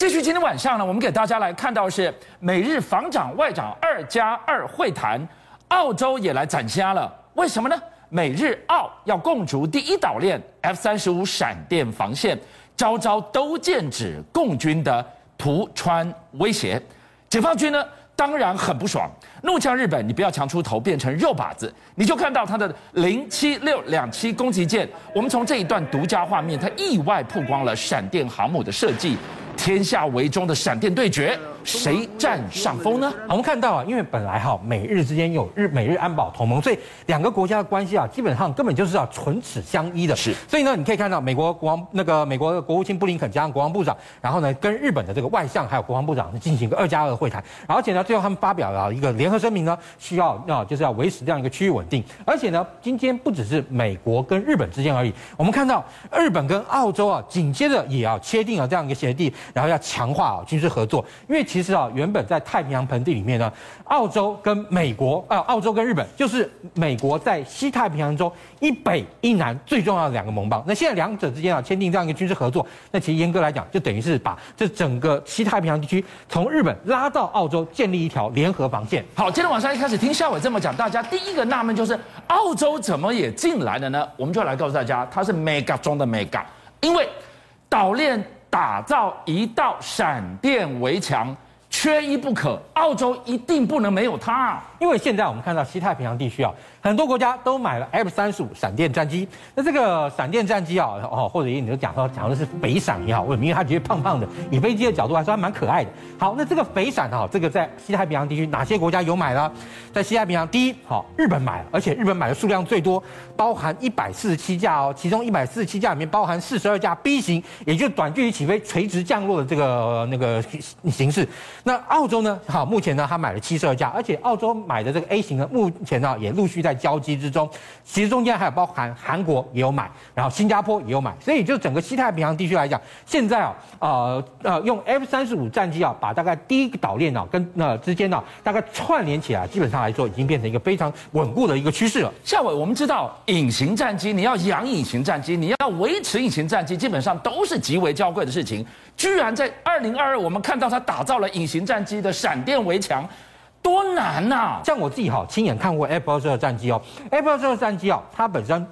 继续，今天晚上呢，我们给大家来看到是美日防长外长二加二会谈，澳洲也来展虾了。为什么呢？美日澳要共筑第一岛链 F 三十五闪电防线，招招都剑指共军的图川威胁。解放军呢，当然很不爽，怒呛日本：你不要强出头变成肉靶子。你就看到他的零七六两栖攻击舰，我们从这一段独家画面，它意外曝光了闪电航母的设计。天下为中的闪电对决，谁占上风呢？我们看到啊，因为本来哈美日之间有日美日安保同盟，所以两个国家的关系啊，基本上根本就是要唇齿相依的。是，所以呢，你可以看到美国国王那个美国的国务卿布林肯加上国防部长，然后呢跟日本的这个外相还有国防部长进行一个二加二会谈，而且呢最后他们发表了一个联合声明呢，需要啊就是要维持这样一个区域稳定，而且呢今天不只是美国跟日本之间而已，我们看到日本跟澳洲啊紧接着也要签订了这样一个协定。然后要强化啊军事合作，因为其其实啊原本在太平洋盆地里面呢，澳洲跟美国啊，澳洲跟日本就是美国在西太平洋中一北一南最重要的两个盟邦。那现在两者之间啊签订这样一个军事合作，那其实严格来讲就等于是把这整个西太平洋地区从日本拉到澳洲，建立一条联合防线。好，今天晚上一开始听夏伟这么讲，大家第一个纳闷就是澳洲怎么也进来了呢？我们就来告诉大家，它是 mega 中的 mega，因为岛链。打造一道闪电围墙，缺一不可。澳洲一定不能没有它，因为现在我们看到西太平洋地区啊。很多国家都买了 F 三十五闪电战机，那这个闪电战机啊，哦，或者你就讲说讲的是肥闪也好，为什么？因为它觉得胖胖的，以飞机的角度来说还蛮可爱的。好，那这个肥闪哈，这个在西太平洋地区哪些国家有买呢？在西太平洋，第一，好，日本买，而且日本买的数量最多，包含一百四十七架哦，其中一百四十七架里面包含四十二架 B 型，也就短距离起飞、垂直降落的这个那个形式。那澳洲呢？好，目前呢，它买了七十二架，而且澳洲买的这个 A 型呢，目前呢也陆续在。交机之中，其实中间还有包含韩国也有买，然后新加坡也有买，所以就整个西太平洋地区来讲，现在啊，呃呃，用 F 三十五战机啊，把大概第一个岛链啊跟那之间呢，大概串联起来，基本上来说已经变成一个非常稳固的一个趋势了。孝玮，我们知道隐形战机，你要养隐形战机，你要维持隐形战机，基本上都是极为娇贵的事情。居然在二零二二，我们看到他打造了隐形战机的闪电围墙。多难呐、像我自己哈，亲眼看过 F 二十二战机哦，F 二十二战机哦，它本身。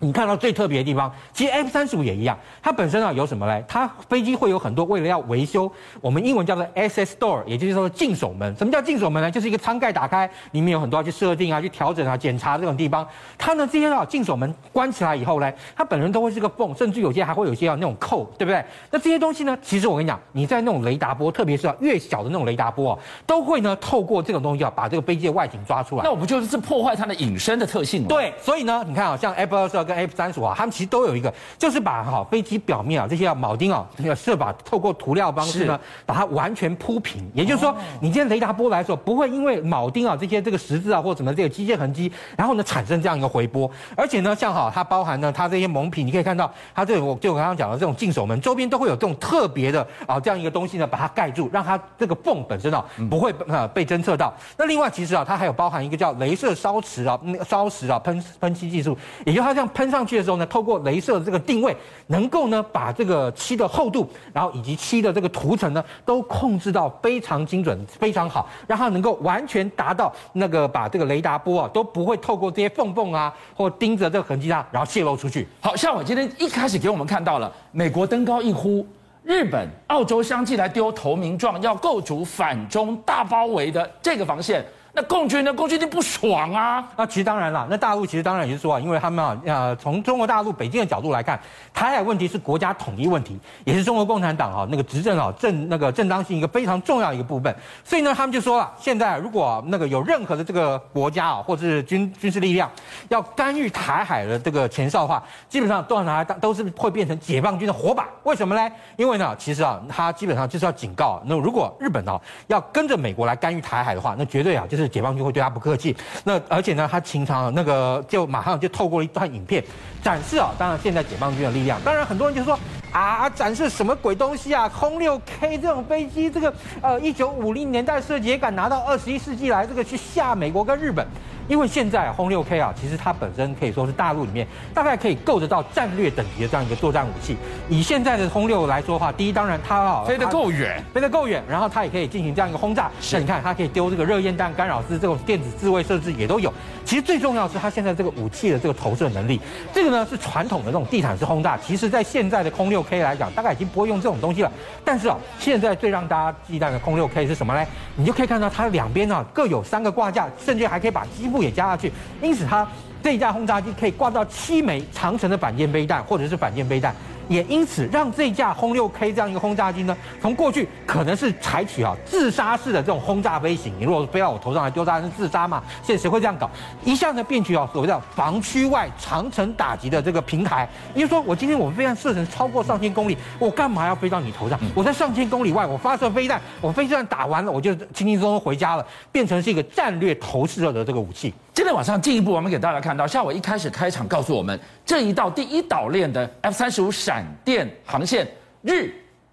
你看到最特别的地方，其实 F 三十五也一样，它本身啊有什么嘞？它飞机会有很多为了要维修，我们英文叫做 SS door，也就是说进守门。什么叫进守门呢？就是一个舱盖打开，里面有很多要去设定啊、去调整啊、检查这种地方。它呢这些啊进守门关起来以后呢，它本身都会是个缝，甚至有些还会有一些啊那种扣，对不对？那这些东西呢，其实我跟你讲，你在那种雷达波，特别是啊越小的那种雷达波啊，都会呢透过这种东西啊把这个飞机的外景抓出来。那我不就是破坏它的隐身的特性吗？对，所以呢，你看啊，像 F 二十二跟 F 三十五啊，他们其实都有一个，就是把哈飞机表面啊这些铆钉啊，那个设法透过涂料方式呢，把它完全铺平。也就是说，你今天雷达波来的时候，不会因为铆钉啊这些这个十字啊或什么这个机械痕迹，然后呢产生这样一个回波。而且呢，像哈它包含呢它这些蒙皮，你可以看到它这个我就我刚刚讲的这种进手门周边都会有这种特别的啊这样一个东西呢，把它盖住，让它这个缝本身啊不会呃被侦测到。那另外其实啊它还有包含一个叫镭射烧瓷啊那个烧瓷啊喷喷漆技术，也就是它这样喷上去的时候呢。透过雷射的这个定位，能够呢把这个漆的厚度，然后以及漆的这个涂层呢，都控制到非常精准、非常好，让它能够完全达到那个把这个雷达波啊都不会透过这些缝缝啊，或盯着这个痕迹啊，然后泄露出去。好，像我今天一开始给我们看到了美国登高一呼，日本、澳洲相继来丢投名状，要构筑反中大包围的这个防线。那共军呢？共军就不爽啊！那其实当然了，那大陆其实当然也是说啊，因为他们啊，呃，从中国大陆北京的角度来看，台海问题是国家统一问题，也是中国共产党啊那个执政啊正那个正当性一个非常重要一个部分。所以呢，他们就说了，现在如果那个有任何的这个国家啊，或者是军军事力量要干预台海的这个前哨的话，基本上都要拿来当都是会变成解放军的火把。为什么呢？因为呢，其实啊，他基本上就是要警告，那如果日本啊要跟着美国来干预台海的话，那绝对啊就是。解放军会对他不客气，那而且呢，他经常那个就马上就透过一段影片展示啊，当然现在解放军的力量，当然很多人就说啊，展示什么鬼东西啊，轰六 K 这种飞机，这个呃一九五零年代设计也敢拿到二十一世纪来这个去吓美国跟日本。因为现在轰六 K 啊，其实它本身可以说是大陆里面大概可以够得到战略等级的这样一个作战武器。以现在的轰六来说的话，第一当然它啊飞得够远，飞得够远，然后它也可以进行这样一个轰炸。是，你看它可以丢这个热焰弹、干扰丝，这种电子自卫设置也都有。其实最重要的是它现在这个武器的这个投射能力，这个呢是传统的这种地毯式轰炸。其实在现在的轰六 K 来讲，大概已经不会用这种东西了。但是啊，现在最让大家忌惮的轰六 K 是什么呢？你就可以看到它两边啊各有三个挂架，甚至还可以把机步也加下去。因此，它这一架轰炸机可以挂到七枚长城的反舰飞弹，或者是反舰飞弹。也因此让这架轰六 K 这样一个轰炸机呢，从过去可能是采取啊自杀式的这种轰炸飞行，你如果飞到我头上来丢炸弹是自杀嘛？现在谁会这样搞？一下呢变取啊所谓的防区外长程打击的这个平台。也就是说，我今天我们飞弹射程超过上千公里，我干嘛要飞到你头上？我在上千公里外，我发射飞弹，我飞弹打完了，我就轻轻松松回家了，变成是一个战略投射的这个武器。今天晚上进一步，我们给大家看到，下午一开始开场告诉我们，这一道第一岛链的 F 三十五闪电航线，日、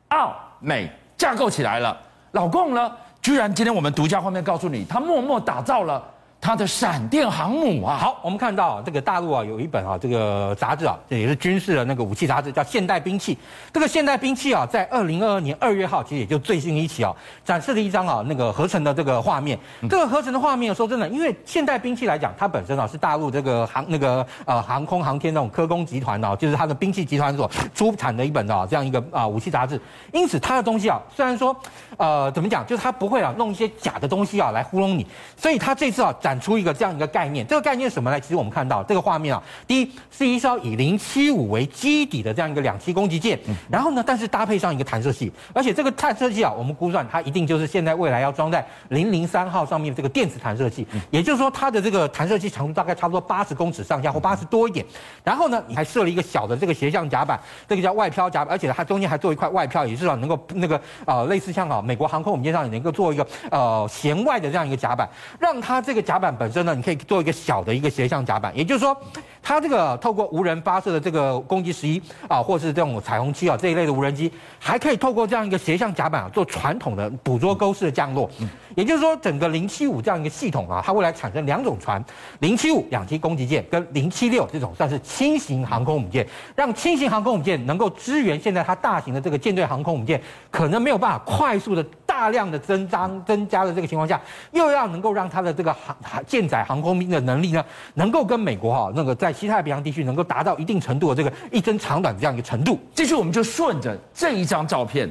澳、美架构起来了。老共呢，居然今天我们独家画面告诉你，他默默打造了。它的闪电航母啊，好，我们看到这个大陆啊有一本啊这个杂志啊，这也是军事的那个武器杂志，叫《现代兵器》。这个现代兵器啊，在二零二二年二月号，其实也就最新一期啊，展示了一张啊那个合成的这个画面。这个合成的画面，说真的，因为现代兵器来讲，它本身啊是大陆这个航那个呃航空航天那种科工集团啊，就是它的兵器集团所出产的一本啊这样一个啊武器杂志。因此，它的东西啊，虽然说呃怎么讲，就是它不会啊弄一些假的东西啊来糊弄你，所以它这次啊展。展出一个这样一个概念，这个概念是什么呢？其实我们看到这个画面啊，第一是一艘以零七五为基底的这样一个两栖攻击舰，然后呢，但是搭配上一个弹射器，而且这个弹射器啊，我们估算它一定就是现在未来要装在零零三号上面这个电子弹射器，也就是说它的这个弹射器长度大概差不多八十公尺上下或八十多一点，然后呢，你还设了一个小的这个斜向甲板，这个叫外漂甲板，而且它中间还做一块外漂，也至少能够那个呃类似像啊美国航空母舰上也能够做一个呃舷外的这样一个甲板，让它这个甲。板本身呢，你可以做一个小的一个斜向夹板，也就是说，它这个透过无人发射的这个攻击十一啊，或是这种彩虹七啊这一类的无人机，还可以透过这样一个斜向甲板啊，做传统的捕捉钩式的降落。也就是说，整个零七五这样一个系统啊，它未来产生两种船，零七五两栖攻击舰跟零七六这种算是轻型航空母舰，让轻型航空母舰能够支援现在它大型的这个舰队航空母舰，可能没有办法快速的。大量的增张增加的这个情况下，又要能够让它的这个航舰载航空兵的能力呢，能够跟美国哈那个在西太平洋地区能够达到一定程度的这个一针长短这样一个程度。继续，我们就顺着这一张照片，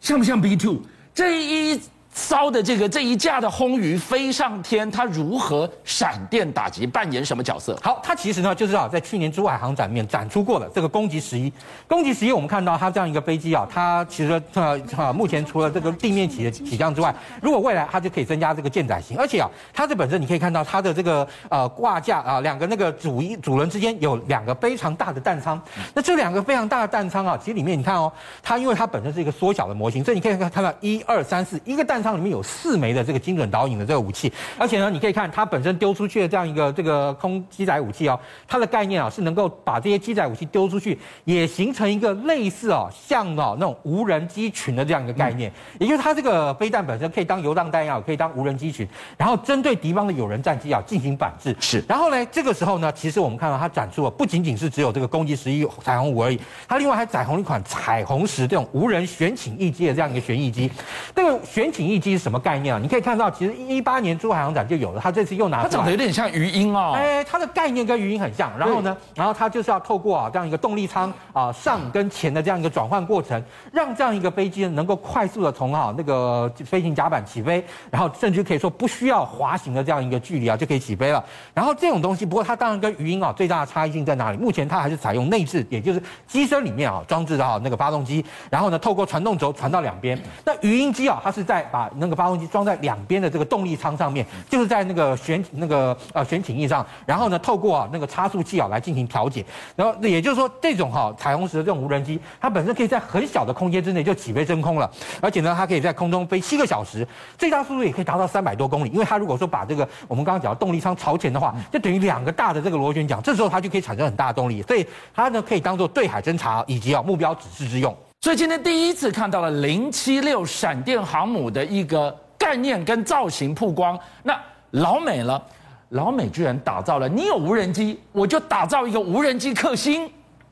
像不像 B two 这一？烧的这个这一架的轰鱼飞上天，它如何闪电打击，扮演什么角色？好，它其实呢就是啊，在去年珠海航展面展出过了这个攻击十一。攻击十一，我们看到它这样一个飞机啊，它其实呃呃，目前除了这个地面起的起降之外，如果未来它就可以增加这个舰载型，而且啊，它这本身你可以看到它的这个呃挂架啊，两个那个主一主轮之间有两个非常大的弹仓。那这两个非常大的弹仓啊，其实里面你看哦，它因为它本身是一个缩小的模型，所以你可以看看到一二三四一个弹。舱里面有四枚的这个精准导引的这个武器，而且呢，你可以看它本身丢出去的这样一个这个空机载武器哦，它的概念啊是能够把这些机载武器丢出去，也形成一个类似哦像哦那种无人机群的这样一个概念，也就是它这个飞弹本身可以当游荡弹药，可以当无人机群，然后针对敌方的有人战机啊进行反制。是，然后呢，这个时候呢，其实我们看到它展出了不仅仅是只有这个攻击十一彩虹五而已，它另外还载红一款彩虹十这种无人旋倾翼机的这样一个旋翼机，这个旋倾翼机是什么概念啊？你可以看到，其实一八年珠海航展就有了，它这次又拿。它长得有点像鱼鹰哦。哎，它的概念跟鱼鹰很像。然后呢，然后它就是要透过啊这样一个动力舱啊上跟前的这样一个转换过程，让这样一个飞机呢能够快速的从啊那个飞行甲板起飞，然后甚至可以说不需要滑行的这样一个距离啊就可以起飞了。然后这种东西，不过它当然跟鱼鹰啊最大的差异性在哪里？目前它还是采用内置，也就是机身里面啊装置的啊那个发动机，然后呢透过传动轴传到两边。那鱼鹰机啊，它是在把那个发动机装在两边的这个动力舱上面，就是在那个旋那个呃旋倾翼上，然后呢透过啊那个差速器啊来进行调节，然后也就是说这种哈、啊、彩虹十的这种无人机，它本身可以在很小的空间之内就起飞升空了，而且呢它可以在空中飞七个小时，最大速度也可以达到三百多公里，因为它如果说把这个我们刚刚讲的动力舱朝前的话，就等于两个大的这个螺旋桨，这时候它就可以产生很大的动力，所以它呢可以当做对海侦察以及啊目标指示之用。所以今天第一次看到了零七六闪电航母的一个概念跟造型曝光，那老美了，老美居然打造了，你有无人机，我就打造一个无人机克星。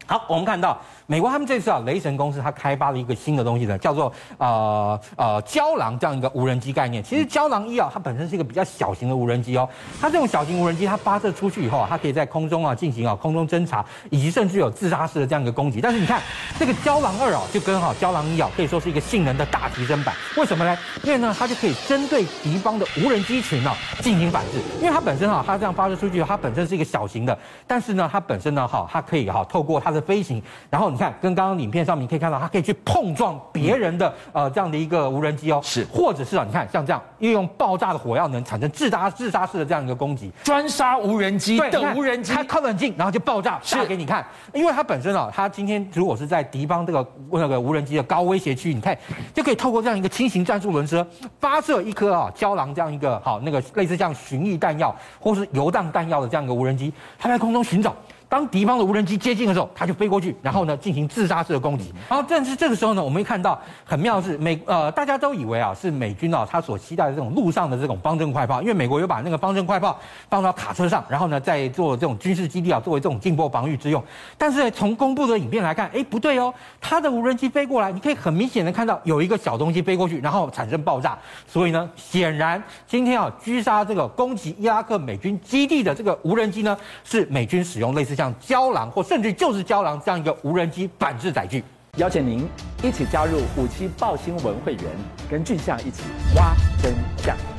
好，我们看到。美国他们这次啊，雷神公司它开发了一个新的东西呢，叫做呃呃胶囊这样一个无人机概念。其实胶囊一啊，它本身是一个比较小型的无人机哦。它这种小型无人机，它发射出去以后啊，它可以在空中啊进行啊空中侦察，以及甚至有自杀式的这样一个攻击。但是你看这个胶囊二啊，就跟哈胶囊一啊，可以说是一个性能的大提升版。为什么呢？因为呢，它就可以针对敌方的无人机群啊进行反制。因为它本身哈，它这样发射出去，它本身是一个小型的，但是呢，它本身呢哈，它可以哈透过它的飞行，然后。你看，跟刚刚影片上面你可以看到，它可以去碰撞别人的呃这样的一个无人机哦，是，或者是啊，你看像这样，运用爆炸的火药能产生自杀自杀式的这样一个攻击，专杀无人机的无人机，它靠得很近，然后就爆炸，炸给你看。因为它本身啊，它今天如果是在敌方这个那个无人机的高威胁区，你看就可以透过这样一个轻型战术轮车发射一颗啊胶囊这样一个好那个类似像巡弋弹药或是游荡弹药的这样一个无人机，它在空中寻找。当敌方的无人机接近的时候，它就飞过去，然后呢进行自杀式的攻击。然后正是这个时候呢，我们会看到很妙的是美呃大家都以为啊是美军啊他所期待的这种陆上的这种方阵快炮，因为美国有把那个方阵快炮放到卡车上，然后呢再做这种军事基地啊作为这种近波防御之用。但是从公布的影片来看，哎不对哦，它的无人机飞过来，你可以很明显的看到有一个小东西飞过去，然后产生爆炸。所以呢，显然今天啊狙杀这个攻击伊拉克美军基地的这个无人机呢，是美军使用类似。像胶囊或甚至就是胶囊这样一个无人机反制载具，邀请您一起加入五七报新闻会员，跟俊相一起挖真相。